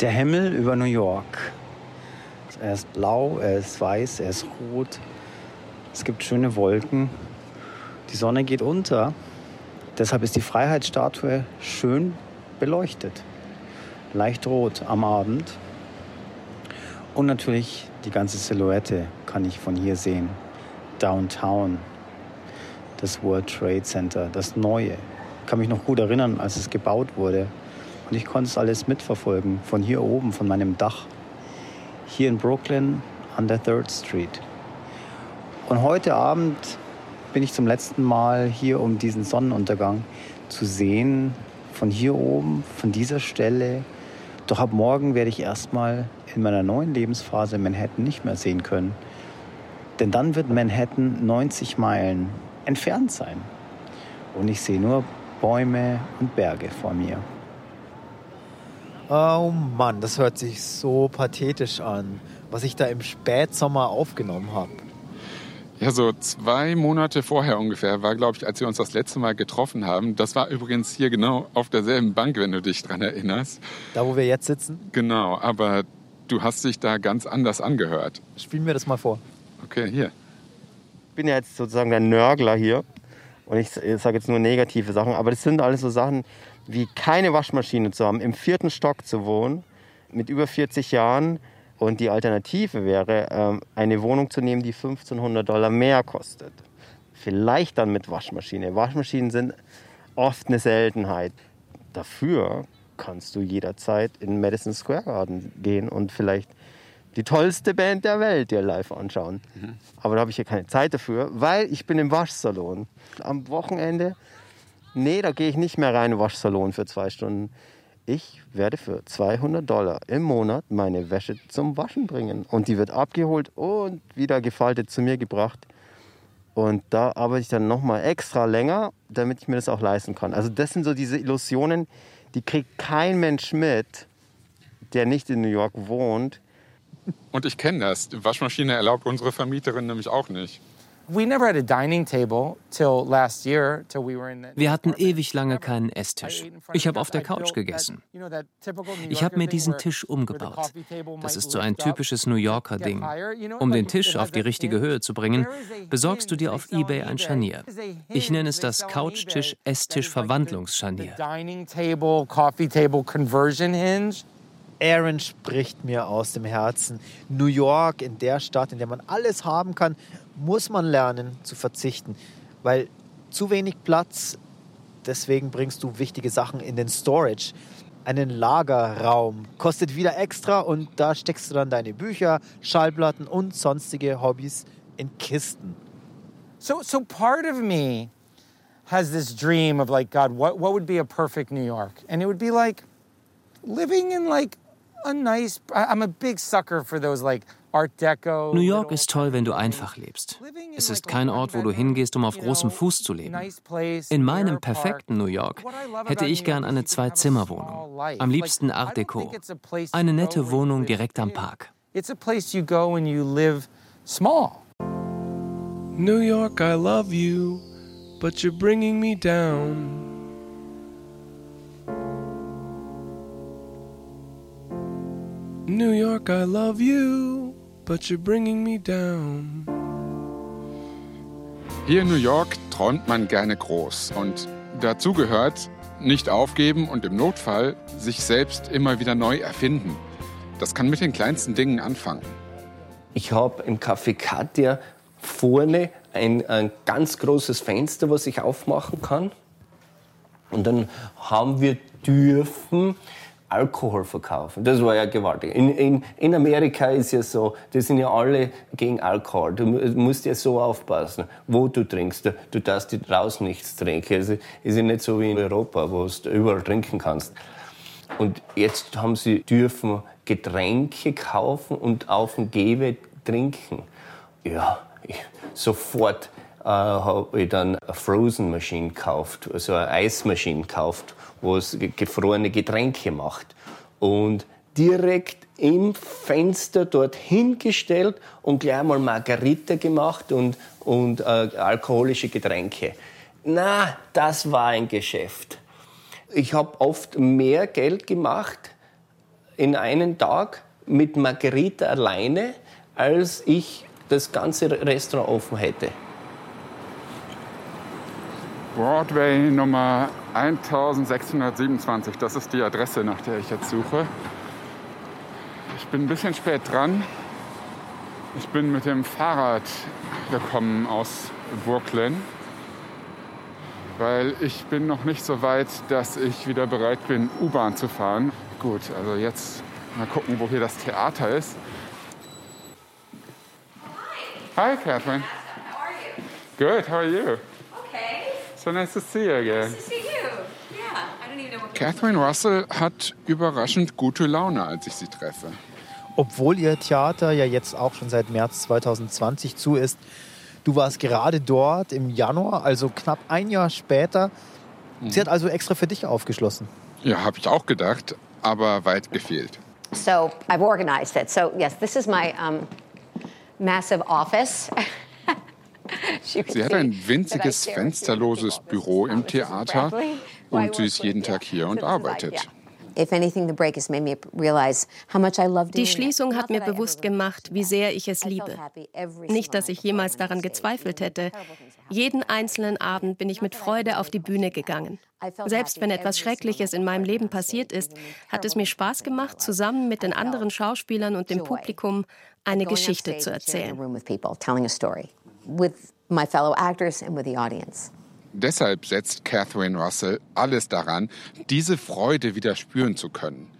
Der Himmel über New York. Er ist blau, er ist weiß, er ist rot. Es gibt schöne Wolken. Die Sonne geht unter. Deshalb ist die Freiheitsstatue schön beleuchtet. Leicht rot am Abend. Und natürlich die ganze Silhouette kann ich von hier sehen. Downtown, das World Trade Center, das Neue. Ich kann mich noch gut erinnern, als es gebaut wurde. Und ich konnte es alles mitverfolgen, von hier oben, von meinem Dach. Hier in Brooklyn an der Third Street. Und heute Abend bin ich zum letzten Mal hier, um diesen Sonnenuntergang zu sehen. Von hier oben, von dieser Stelle. Doch ab morgen werde ich erstmal in meiner neuen Lebensphase Manhattan nicht mehr sehen können. Denn dann wird Manhattan 90 Meilen entfernt sein. Und ich sehe nur Bäume und Berge vor mir. Oh Mann, das hört sich so pathetisch an, was ich da im Spätsommer aufgenommen habe. Ja, so zwei Monate vorher ungefähr war, glaube ich, als wir uns das letzte Mal getroffen haben. Das war übrigens hier genau auf derselben Bank, wenn du dich dran erinnerst. Da, wo wir jetzt sitzen? Genau, aber du hast dich da ganz anders angehört. Spielen wir das mal vor. Okay, hier. Ich bin ja jetzt sozusagen der Nörgler hier und ich sage jetzt nur negative Sachen, aber das sind alles so Sachen, wie keine Waschmaschine zu haben, im vierten Stock zu wohnen, mit über 40 Jahren. Und die Alternative wäre, ähm, eine Wohnung zu nehmen, die 1500 Dollar mehr kostet. Vielleicht dann mit Waschmaschine. Waschmaschinen sind oft eine Seltenheit. Dafür kannst du jederzeit in Madison Square Garden gehen und vielleicht die tollste Band der Welt dir live anschauen. Mhm. Aber da habe ich hier keine Zeit dafür, weil ich bin im Waschsalon. Am Wochenende nee, da gehe ich nicht mehr rein in den Waschsalon für zwei Stunden. Ich werde für 200 Dollar im Monat meine Wäsche zum Waschen bringen. Und die wird abgeholt und wieder gefaltet zu mir gebracht. Und da arbeite ich dann nochmal extra länger, damit ich mir das auch leisten kann. Also das sind so diese Illusionen, die kriegt kein Mensch mit, der nicht in New York wohnt. Und ich kenne das. Die Waschmaschine erlaubt unsere Vermieterin nämlich auch nicht. Wir hatten ewig lange keinen Esstisch. Ich habe auf der Couch gegessen. Ich habe mir diesen Tisch umgebaut. Das ist so ein typisches New Yorker Ding. Um den Tisch auf die richtige Höhe zu bringen, besorgst du dir auf eBay ein Scharnier. Ich nenne es das Couchtisch-Esstisch-Verwandlungsscharnier. Aaron spricht mir aus dem Herzen. New York, in der Stadt, in der man alles haben kann, muss man lernen zu verzichten, weil zu wenig Platz, deswegen bringst du wichtige Sachen in den Storage. Einen Lagerraum kostet wieder extra und da steckst du dann deine Bücher, Schallplatten und sonstige Hobbys in Kisten. So, so part of me has this dream of like, God, what, what would be a perfect New York? And it would be like living in like a nice, I'm a big sucker for those like New York ist toll, wenn du einfach lebst. Es ist kein Ort, wo du hingehst, um auf großem Fuß zu leben. In meinem perfekten New York hätte ich gern eine Zwei-Zimmer-Wohnung. Am liebsten Art Deco. Eine nette Wohnung direkt am Park. New York, I love you, but you're bringing me down. New York, I love you but you're bringing me down. Hier in New York träumt man gerne groß und dazu gehört nicht aufgeben und im Notfall sich selbst immer wieder neu erfinden. Das kann mit den kleinsten Dingen anfangen. Ich habe im Café Katja vorne ein, ein ganz großes Fenster, was ich aufmachen kann. Und dann haben wir dürfen Alkohol verkaufen. Das war ja gewaltig. In, in, in Amerika ist ja so, die sind ja alle gegen Alkohol. Du musst ja so aufpassen, wo du trinkst. Du, du darfst draußen nichts trinken. Es ist ja nicht so wie in Europa, wo du überall trinken kannst. Und jetzt haben sie dürfen Getränke kaufen und auf dem Gewe trinken. Ja, ich, sofort äh, habe ich dann eine Frozen Machine gekauft, also eine Eismaschine gekauft, wo es gefrorene Getränke macht. Und direkt im Fenster dort hingestellt und gleich mal Margarita gemacht und, und äh, alkoholische Getränke. Na, das war ein Geschäft. Ich habe oft mehr Geld gemacht in einem Tag mit Margarita alleine, als ich das ganze Restaurant offen hätte. Broadway Nummer 1627, das ist die Adresse, nach der ich jetzt suche. Ich bin ein bisschen spät dran. Ich bin mit dem Fahrrad gekommen aus Brooklyn, weil ich bin noch nicht so weit, dass ich wieder bereit bin, U-Bahn zu fahren. Gut, also jetzt mal gucken, wo hier das Theater ist. Hi, Catherine. How are you? Good. How are you? So nice to see you again. Nice to see you. Yeah. I don't even know what Catherine Russell hat überraschend gute Laune, als ich sie treffe. Obwohl ihr Theater ja jetzt auch schon seit März 2020 zu ist. Du warst gerade dort im Januar, also knapp ein Jahr später. Sie hat also extra für dich aufgeschlossen. Ja, habe ich auch gedacht, aber weit gefehlt. So I've organized it. So yes, this is my um, massive office. Sie hat ein winziges, fensterloses Büro im Theater und sie ist jeden Tag hier und arbeitet. Die Schließung hat mir bewusst gemacht, wie sehr ich es liebe. Nicht, dass ich jemals daran gezweifelt hätte. Jeden einzelnen Abend bin ich mit Freude auf die Bühne gegangen. Selbst wenn etwas Schreckliches in meinem Leben passiert ist, hat es mir Spaß gemacht, zusammen mit den anderen Schauspielern und dem Publikum eine Geschichte zu erzählen. Deshalb setzt Catherine Russell alles daran, diese Freude wieder spüren zu können.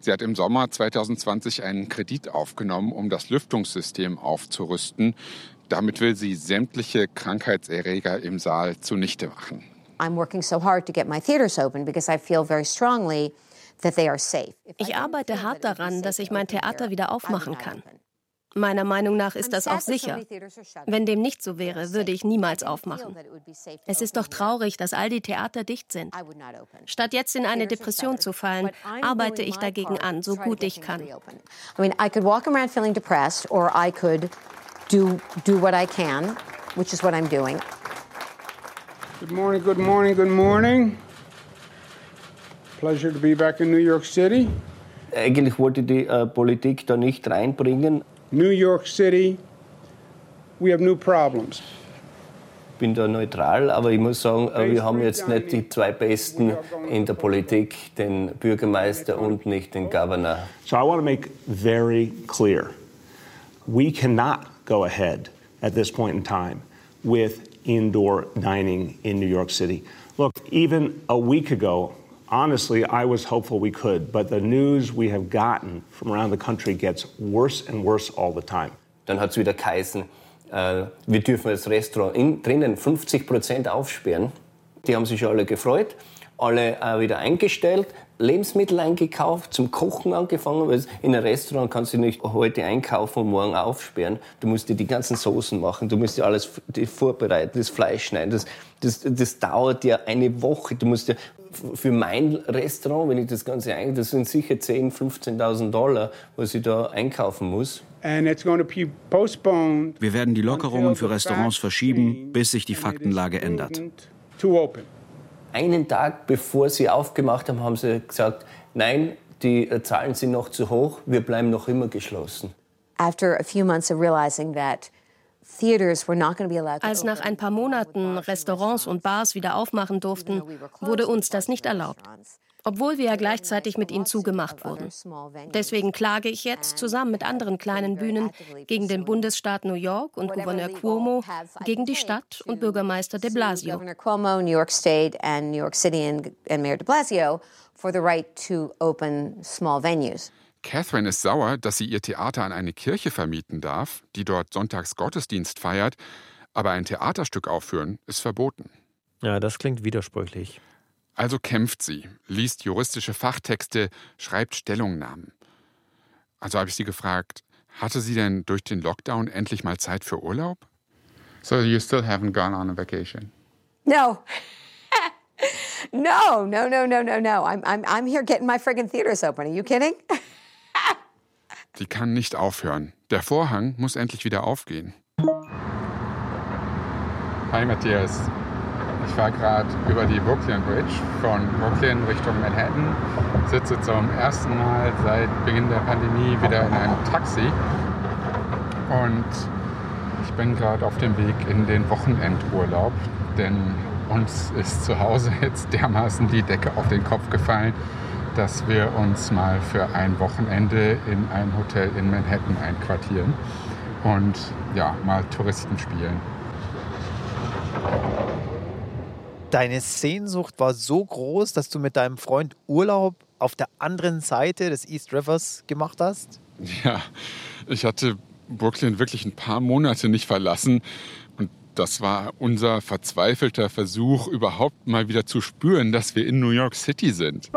Sie hat im Sommer 2020 einen Kredit aufgenommen, um das Lüftungssystem aufzurüsten. Damit will sie sämtliche Krankheitserreger im Saal zunichte machen. Ich arbeite hart daran, dass ich mein Theater wieder aufmachen kann. Meiner Meinung nach ist das auch sicher. Wenn dem nicht so wäre, würde ich niemals aufmachen. Es ist doch traurig, dass all die Theater dicht sind. Statt jetzt in eine Depression zu fallen, arbeite ich dagegen an, so gut ich kann. I mean, I could walk around feeling depressed or I could do do what I can, which is what I'm doing. Good morning, good morning, good morning. Pleasure to be back in New York City. Eigentlich wollte die äh, Politik da nicht reinbringen. New York City, we have new problems. Ich bin da neutral, aber ich muss sagen, wir haben jetzt nicht die zwei Besten in der Politik, den Bürgermeister und nicht den Governor. So I want to make very clear, we cannot go ahead at this point in time with indoor dining in New York City. Look, even a week ago, honestly, I was hopeful we could, but the news we have gotten from around the country gets worse and worse all the time. Dann hat es wieder geheißen, äh, wir dürfen das Restaurant in, drinnen 50 Prozent aufsperren. Die haben sich alle gefreut, alle äh, wieder eingestellt, Lebensmittel eingekauft, zum Kochen angefangen, weil in einem Restaurant kannst du nicht heute einkaufen und morgen aufsperren. Du musst dir die ganzen Soßen machen, du musst dir alles vorbereiten, das Fleisch schneiden. Das, das, das dauert ja eine Woche. Du musst dir für mein Restaurant, wenn ich das Ganze ein, das sind sicher 10.000, 15.000 Dollar, was ich da einkaufen muss. Wir werden die Lockerungen für Restaurants verschieben, bis sich die Faktenlage ändert. Einen Tag bevor sie aufgemacht haben, haben sie gesagt, nein, die Zahlen sind noch zu hoch, wir bleiben noch immer geschlossen. After a few months of realizing that als nach ein paar Monaten Restaurants und Bars wieder aufmachen durften, wurde uns das nicht erlaubt, obwohl wir ja gleichzeitig mit ihnen zugemacht wurden. Deswegen klage ich jetzt zusammen mit anderen kleinen Bühnen gegen den Bundesstaat New York und Gouverneur Cuomo, gegen die Stadt und Bürgermeister de Blasio. Catherine ist sauer, dass sie ihr Theater an eine Kirche vermieten darf, die dort sonntags Gottesdienst feiert, aber ein Theaterstück aufführen ist verboten. Ja, das klingt widersprüchlich. Also kämpft sie, liest juristische Fachtexte, schreibt Stellungnahmen. Also habe ich sie gefragt, hatte sie denn durch den Lockdown endlich mal Zeit für Urlaub? So you still haven't gone on a vacation? No. no, no, no, no, no, no. I'm, I'm, I'm here getting my friggin' theaters open. Are you kidding? Die kann nicht aufhören. Der Vorhang muss endlich wieder aufgehen. Hi Matthias. Ich fahre gerade über die Brooklyn Bridge von Brooklyn Richtung Manhattan. Sitze zum ersten Mal seit Beginn der Pandemie wieder in einem Taxi. Und ich bin gerade auf dem Weg in den Wochenendurlaub, denn uns ist zu Hause jetzt dermaßen die Decke auf den Kopf gefallen, dass wir uns mal für ein Wochenende in ein Hotel in Manhattan einquartieren und ja, mal Touristen spielen. Deine Sehnsucht war so groß, dass du mit deinem Freund Urlaub auf der anderen Seite des East Rivers gemacht hast? Ja, ich hatte Brooklyn wirklich ein paar Monate nicht verlassen. Und das war unser verzweifelter Versuch, überhaupt mal wieder zu spüren, dass wir in New York City sind.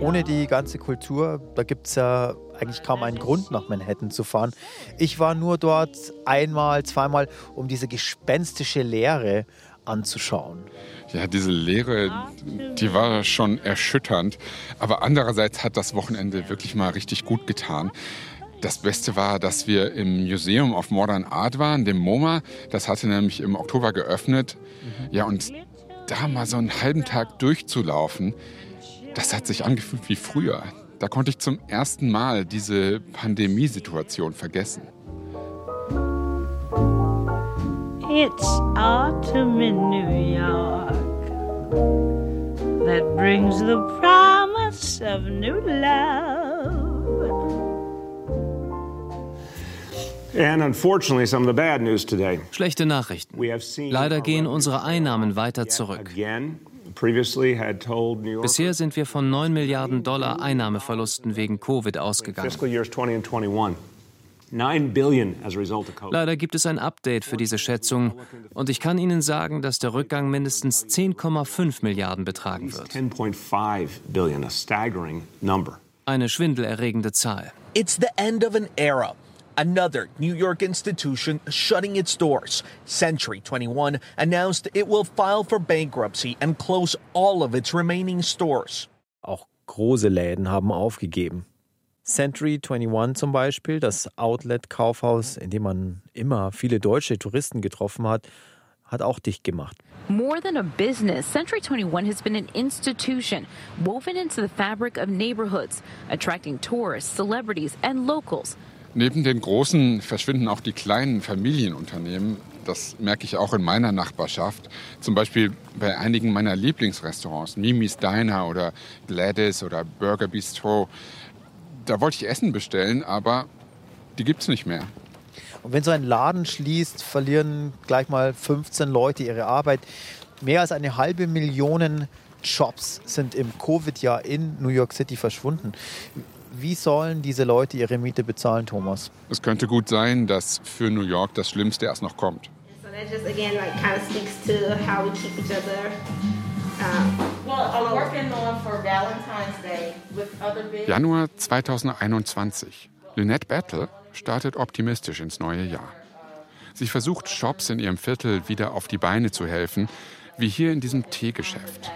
Ohne die ganze Kultur, da gibt es ja eigentlich kaum einen Grund, nach Manhattan zu fahren. Ich war nur dort einmal, zweimal, um diese gespenstische Leere anzuschauen. Ja, diese Leere, die war schon erschütternd. Aber andererseits hat das Wochenende wirklich mal richtig gut getan. Das Beste war, dass wir im Museum of Modern Art waren, dem MoMA. Das hatte nämlich im Oktober geöffnet. Ja, und da mal so einen halben Tag durchzulaufen, das hat sich angefühlt wie früher. Da konnte ich zum ersten Mal diese Pandemiesituation vergessen. It's autumn in New York that brings the promise of new love. Schlechte Nachrichten. Leider gehen unsere Einnahmen weiter zurück. Bisher sind wir von 9 Milliarden Dollar Einnahmeverlusten wegen Covid ausgegangen. Leider gibt es ein Update für diese Schätzung und ich kann Ihnen sagen, dass der Rückgang mindestens 10,5 Milliarden betragen wird. Eine schwindelerregende Zahl. It's the end of an era. Another New York institution shutting its doors. Century 21 announced it will file for bankruptcy and close all of its remaining stores. Auch große Läden haben aufgegeben. Century 21 zum Beispiel, das Outlet-Kaufhaus, in dem man immer viele deutsche Touristen getroffen hat, hat auch dicht gemacht. More than a business, Century 21 has been an institution woven into the fabric of neighborhoods, attracting tourists, celebrities and locals. Neben den großen verschwinden auch die kleinen Familienunternehmen. Das merke ich auch in meiner Nachbarschaft. Zum Beispiel bei einigen meiner Lieblingsrestaurants, Mimi's Diner oder Gladys oder Burger Bistro da wollte ich Essen bestellen, aber die gibt es nicht mehr. Und wenn so ein Laden schließt, verlieren gleich mal 15 Leute ihre Arbeit. Mehr als eine halbe Million Jobs sind im Covid-Jahr in New York City verschwunden. Wie sollen diese Leute ihre Miete bezahlen, Thomas? Es könnte gut sein, dass für New York das Schlimmste erst noch kommt. So that just again like kind of speaks to how we keep each other Januar 2021. Lynette Battle startet optimistisch ins neue Jahr. Sie versucht, Shops in ihrem Viertel wieder auf die Beine zu helfen, wie hier in diesem Teegeschäft.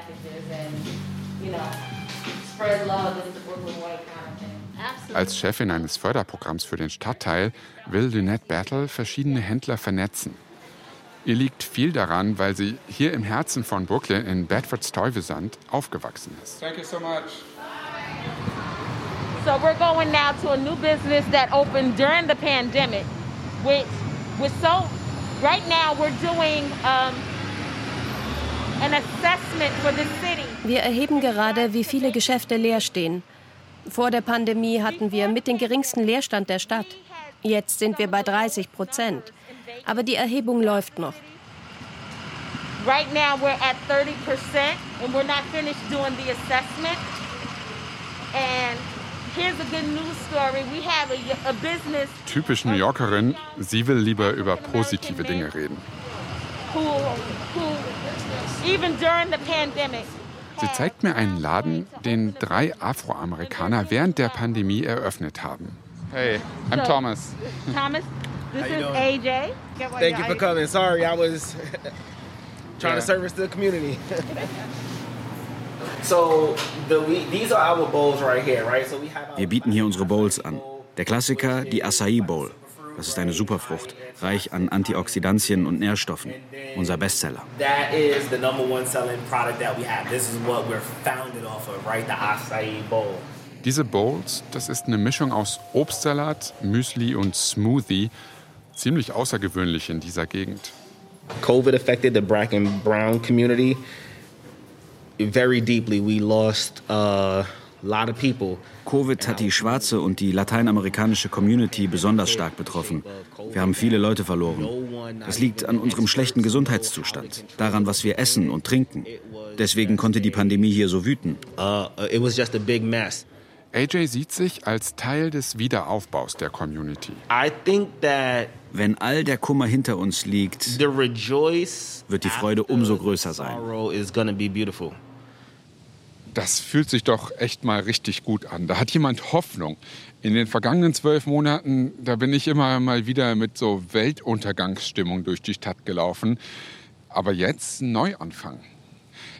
Als Chefin eines Förderprogramms für den Stadtteil will Lynette Battle verschiedene Händler vernetzen. Ihr liegt viel daran, weil sie hier im Herzen von Brooklyn in Bedford Stuyvesant aufgewachsen ist. Thank you so much. So we're going now to a new business that opened during the pandemic, which was so. Right now we're doing um, an assessment for the city. Wir erheben gerade, wie viele Geschäfte leer stehen. Vor der Pandemie hatten wir mit den geringsten Leerstand der Stadt. Jetzt sind wir bei 30 Prozent. Aber die Erhebung läuft noch. Right now we're at 30% and we're not finished doing the assessment. And here's a good news story. We have a, a business Typisch New Yorkerin, sie will lieber über positive Dinge reden. Who, who, even during the pandemic, Sie zeigt mir einen Laden, den drei Afroamerikaner während der Pandemie eröffnet haben. Hey, I'm Thomas. Thomas, this is AJ. Thank you for coming. Sorry, I was trying to service the community. so the, we, these are our bowls right here, right? So we have Wir bieten hier unsere Bowls an. Der Klassiker, die Acai Bowl. Das ist eine Superfrucht, reich an Antioxidantien und Nährstoffen. Unser Bestseller. That is the number one selling product that we have. This is what we're founded off of, right? The acai bowl. Diese Bowls, das ist eine Mischung aus Obstsalat, Müsli und Smoothie. Ziemlich außergewöhnlich in dieser Gegend. COVID affected the black and brown community very deeply. We lost uh, a lot of people. Covid hat die schwarze und die lateinamerikanische Community besonders stark betroffen. Wir haben viele Leute verloren. Das liegt an unserem schlechten Gesundheitszustand, daran, was wir essen und trinken. Deswegen konnte die Pandemie hier so wüten. Uh, it was just a big mess. AJ sieht sich als Teil des Wiederaufbaus der Community. I think that Wenn all der Kummer hinter uns liegt, the rejoice wird die Freude umso größer sein. sorrow is gonna be beautiful. Das fühlt sich doch echt mal richtig gut an. Da hat jemand Hoffnung. In den vergangenen zwölf Monaten, da bin ich immer mal wieder mit so Weltuntergangsstimmung durch die Stadt gelaufen. Aber jetzt ein Neuanfang.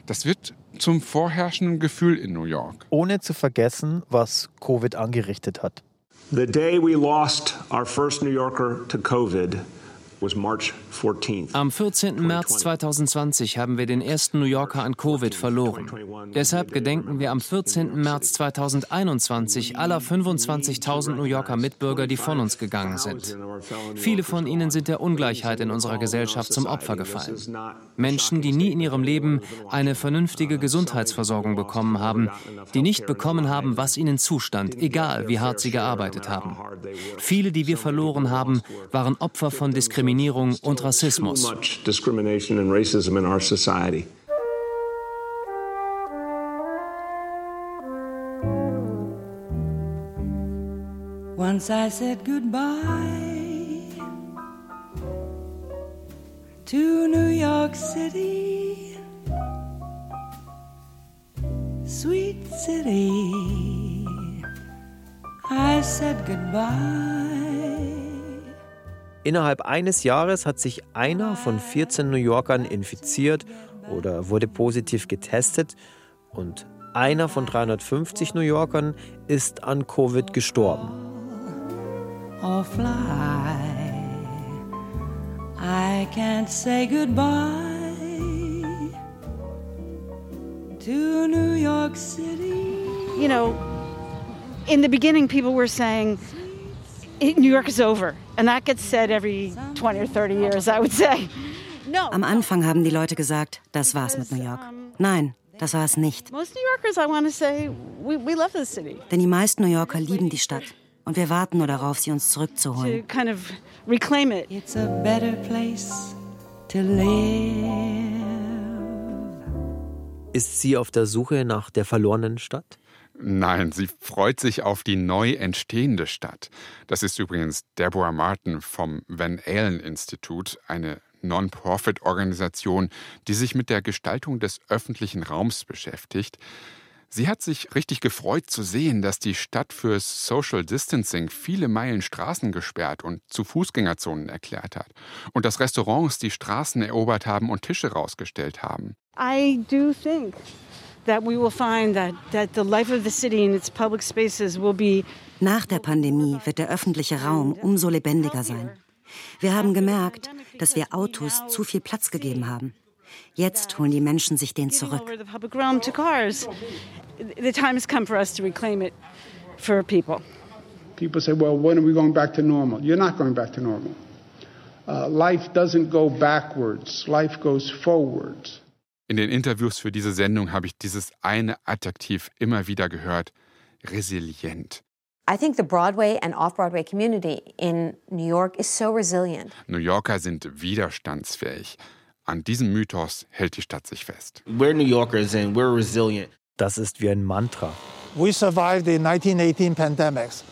Das wird zum vorherrschenden Gefühl in New York. Ohne zu vergessen, was Covid angerichtet hat. The day we lost our first New Yorker to COVID was March 14th. Am 14. März 2020 haben wir den ersten New Yorker an Covid verloren. Deshalb gedenken wir am 14. März 2021 aller 25.000 New Yorker Mitbürger, die von uns gegangen sind. Viele von ihnen sind der Ungleichheit in unserer Gesellschaft zum Opfer gefallen. Menschen, die nie in ihrem Leben eine vernünftige Gesundheitsversorgung bekommen haben, die nicht bekommen haben, was ihnen zustand, egal wie hart sie gearbeitet haben. Viele, die wir verloren haben, waren Opfer von Diskriminierung und Rassismus. Much discrimination and racism in our society. Once I said goodbye to New York City, sweet city. I said goodbye. Innerhalb eines Jahres hat sich einer von 14 New Yorkern infiziert oder wurde positiv getestet und einer von 350 New Yorkern ist an Covid gestorben. or fly. I can't say goodbye to New York City. You know, in the beginning, people were saying, "Eh, New York is over. And that gets said every 20 or 30 years, I would say. No. Am Anfang haben die Leute gesagt, das war's mit New York. Nein, das war es nicht. Most New Yorkers, I want to say, we, we love the city. Denn die meisten New Yorker lieben die Stadt. Und wir warten nur darauf, sie uns To zurückzuholen. It's a better place to live. Ist sie auf der Suche nach der verlorenen Stadt? Nein, sie freut sich auf die neu entstehende Stadt. Das ist übrigens Deborah Martin vom Van Allen Institut, eine Non-Profit-Organisation, die sich mit der Gestaltung des öffentlichen Raums beschäftigt. Sie hat sich richtig gefreut zu sehen, dass die Stadt fürs Social Distancing viele Meilen Straßen gesperrt und zu Fußgängerzonen erklärt hat. Und dass Restaurants die Straßen erobert haben und Tische rausgestellt haben. I do think that we will find that, that the life of the city and its public spaces will be Nach der Pandemie wird der öffentliche Raum umso lebendiger sein. Wir haben gemerkt, dass wir Autos zu viel Platz gegeben haben. Jetzt holen die Menschen sich den zurück. over the public realm to cars. The time has come for us to reclaim it for people. People say, well, when are we going back to normal? You're not going back to normal. Uh, life doesn't go backwards, life goes forwards. In den Interviews für diese Sendung habe ich dieses eine Adjektiv immer wieder gehört. Resilient. I think the Broadway and off Broadway community in New York is so resilient. New Yorker sind widerstandsfähig. An diesem Mythos hält die Stadt sich fest. We're New Yorkers and we're resilient. Das ist wie ein Mantra. We survived the 1918 pandemics.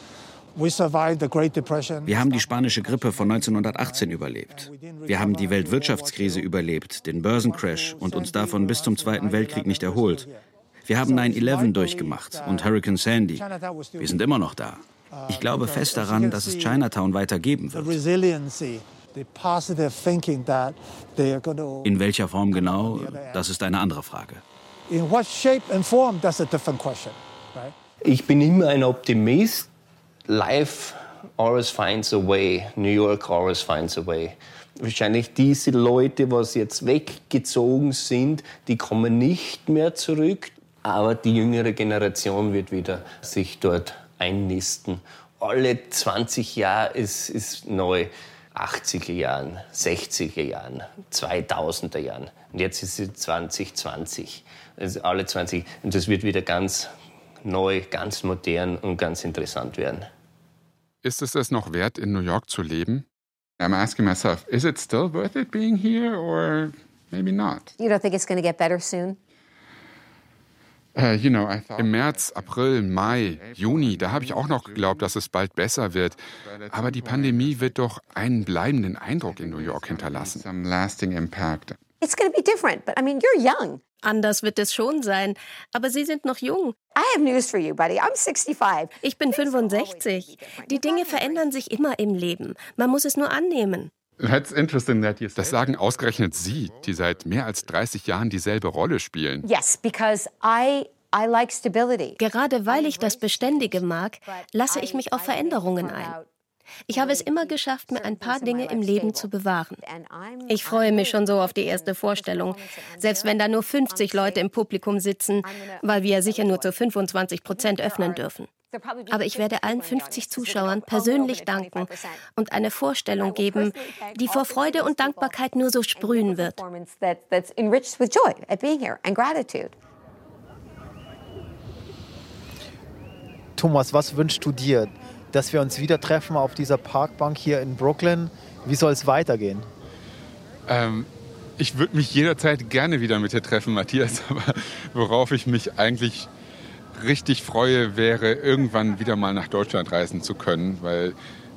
We survived the Great Depression. Wir haben die spanische Grippe von 1918 überlebt. Wir haben die Weltwirtschaftskrise überlebt, den Börsencrash und uns davon bis zum Zweiten Weltkrieg nicht erholt. Wir haben 9-11 durchgemacht und Hurricane Sandy. Wir sind immer noch da. Ich glaube fest daran, dass es Chinatown weiter geben wird. In welcher Form genau, das ist eine andere Frage. Ich bin immer ein Optimist. Life always finds a way. New York always finds a way. Wahrscheinlich diese Leute, was jetzt weggezogen sind, die kommen nicht mehr zurück. Aber die jüngere Generation wird wieder sich dort einnisten. Alle 20 Jahre ist, ist neu. 80er Jahren, 60er Jahren, 2000er Jahren. Und jetzt ist es 2020. Also alle 20. Und das wird wieder ganz neu, ganz modern und ganz interessant werden. Ist es es noch wert, in New York zu leben? I'm asking myself, is it still worth it being here or maybe not? You don't think it's going to get better soon? Uh, you know, Im März, April, Mai, Juni, da habe ich auch noch geglaubt, dass es bald besser wird. Aber die Pandemie wird doch einen bleibenden Eindruck in New York hinterlassen. It's going to be different, but I mean, you're young. Anders wird es schon sein, aber Sie sind noch jung. I have news for you, buddy. I'm 65. Ich bin 65. Die Dinge verändern sich immer im Leben. Man muss es nur annehmen. Das sagen ausgerechnet Sie, die seit mehr als 30 Jahren dieselbe Rolle spielen. Yes, because I I like stability. Gerade weil ich das Beständige mag, lasse ich mich auf Veränderungen ein. Ich habe es immer geschafft, mir ein paar Dinge im Leben zu bewahren. Ich freue mich schon so auf die erste Vorstellung, selbst wenn da nur 50 Leute im Publikum sitzen, weil wir ja sicher nur zu 25 Prozent öffnen dürfen. Aber ich werde allen 50 Zuschauern persönlich danken und eine Vorstellung geben, die vor Freude und Dankbarkeit nur so sprühen wird. Thomas, was wünschst du dir? Dass wir uns wieder treffen auf dieser Parkbank hier in Brooklyn? Wie soll es weitergehen? Ähm, ich würde mich jederzeit gerne wieder mit dir treffen, Matthias. Aber worauf ich mich eigentlich richtig freue, wäre irgendwann wieder mal nach Deutschland reisen zu können, weil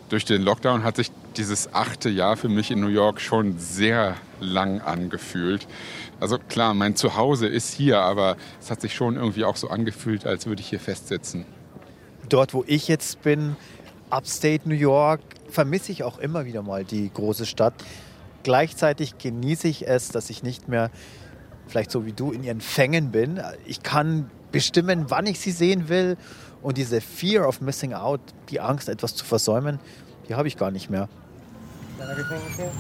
durch den Lockdown hat sich dieses achte Jahr für mich in New York schon sehr lang angefühlt. Also klar, mein Zuhause ist hier, aber es hat sich schon irgendwie auch so angefühlt, als würde ich hier festsitzen. Dort, wo ich jetzt bin, Upstate New York, vermisse ich auch immer wieder mal die große Stadt. Gleichzeitig genieße ich es, dass ich nicht mehr, vielleicht so wie du, in ihren Fängen bin. Ich kann bestimmen, wann ich sie sehen will. Und diese Fear of Missing Out, die Angst, etwas zu versäumen, die habe ich gar nicht mehr.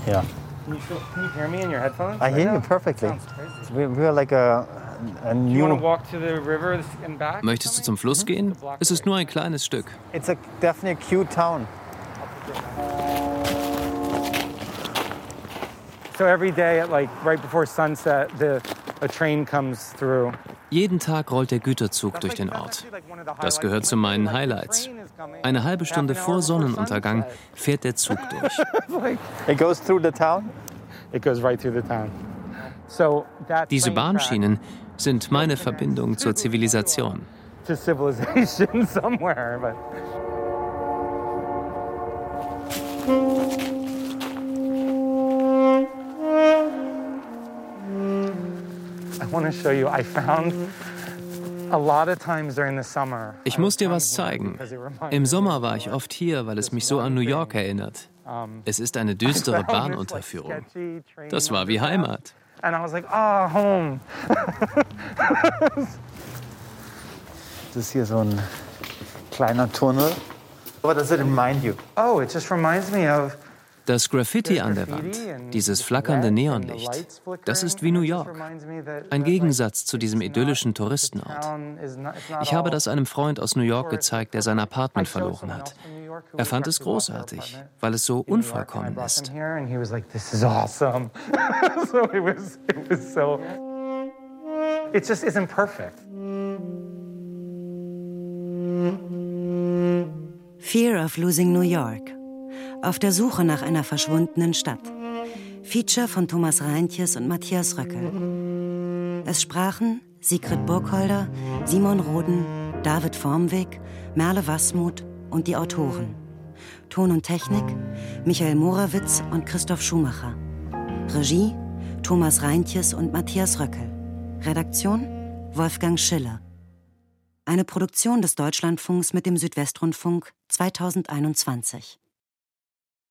Ja. Can you, can you hear me in your headphones? I hear you perfectly. We're like a, a new. Möchtest du zum Fluss gehen? Es ist nur ein kleines Stück. It's a definitely a cute town. So every day at like right before sunset, the a train comes through. Jeden Tag rollt der Güterzug durch den Ort. Das gehört zu meinen Highlights. Eine halbe Stunde vor Sonnenuntergang fährt der Zug durch. Diese Bahnschienen sind meine Verbindung zur Zivilisation. Ich muss dir was zeigen. Im Sommer war ich oft hier, weil es mich so an New York erinnert. Es ist eine düstere Bahnunterführung. Das war wie Heimat. Ah, das ist hier so ein kleiner Tunnel. What does it remind you? Oh, it just reminds me of das Graffiti an der Wand, dieses flackernde Neonlicht, das ist wie New York. Ein Gegensatz zu diesem idyllischen Touristenort. Ich habe das einem Freund aus New York gezeigt, der sein Apartment verloren hat. Er fand es großartig, weil es so unvollkommen ist. It just isn't perfect. Fear of Losing New York auf der Suche nach einer verschwundenen Stadt. Feature von Thomas Reintjes und Matthias Röckel. Es sprachen Sigrid Burgholder, Simon Roden, David Formweg, Merle Wassmuth und die Autoren. Ton und Technik Michael Morawitz und Christoph Schumacher. Regie Thomas Reintjes und Matthias Röckel. Redaktion Wolfgang Schiller. Eine Produktion des Deutschlandfunks mit dem Südwestrundfunk 2021.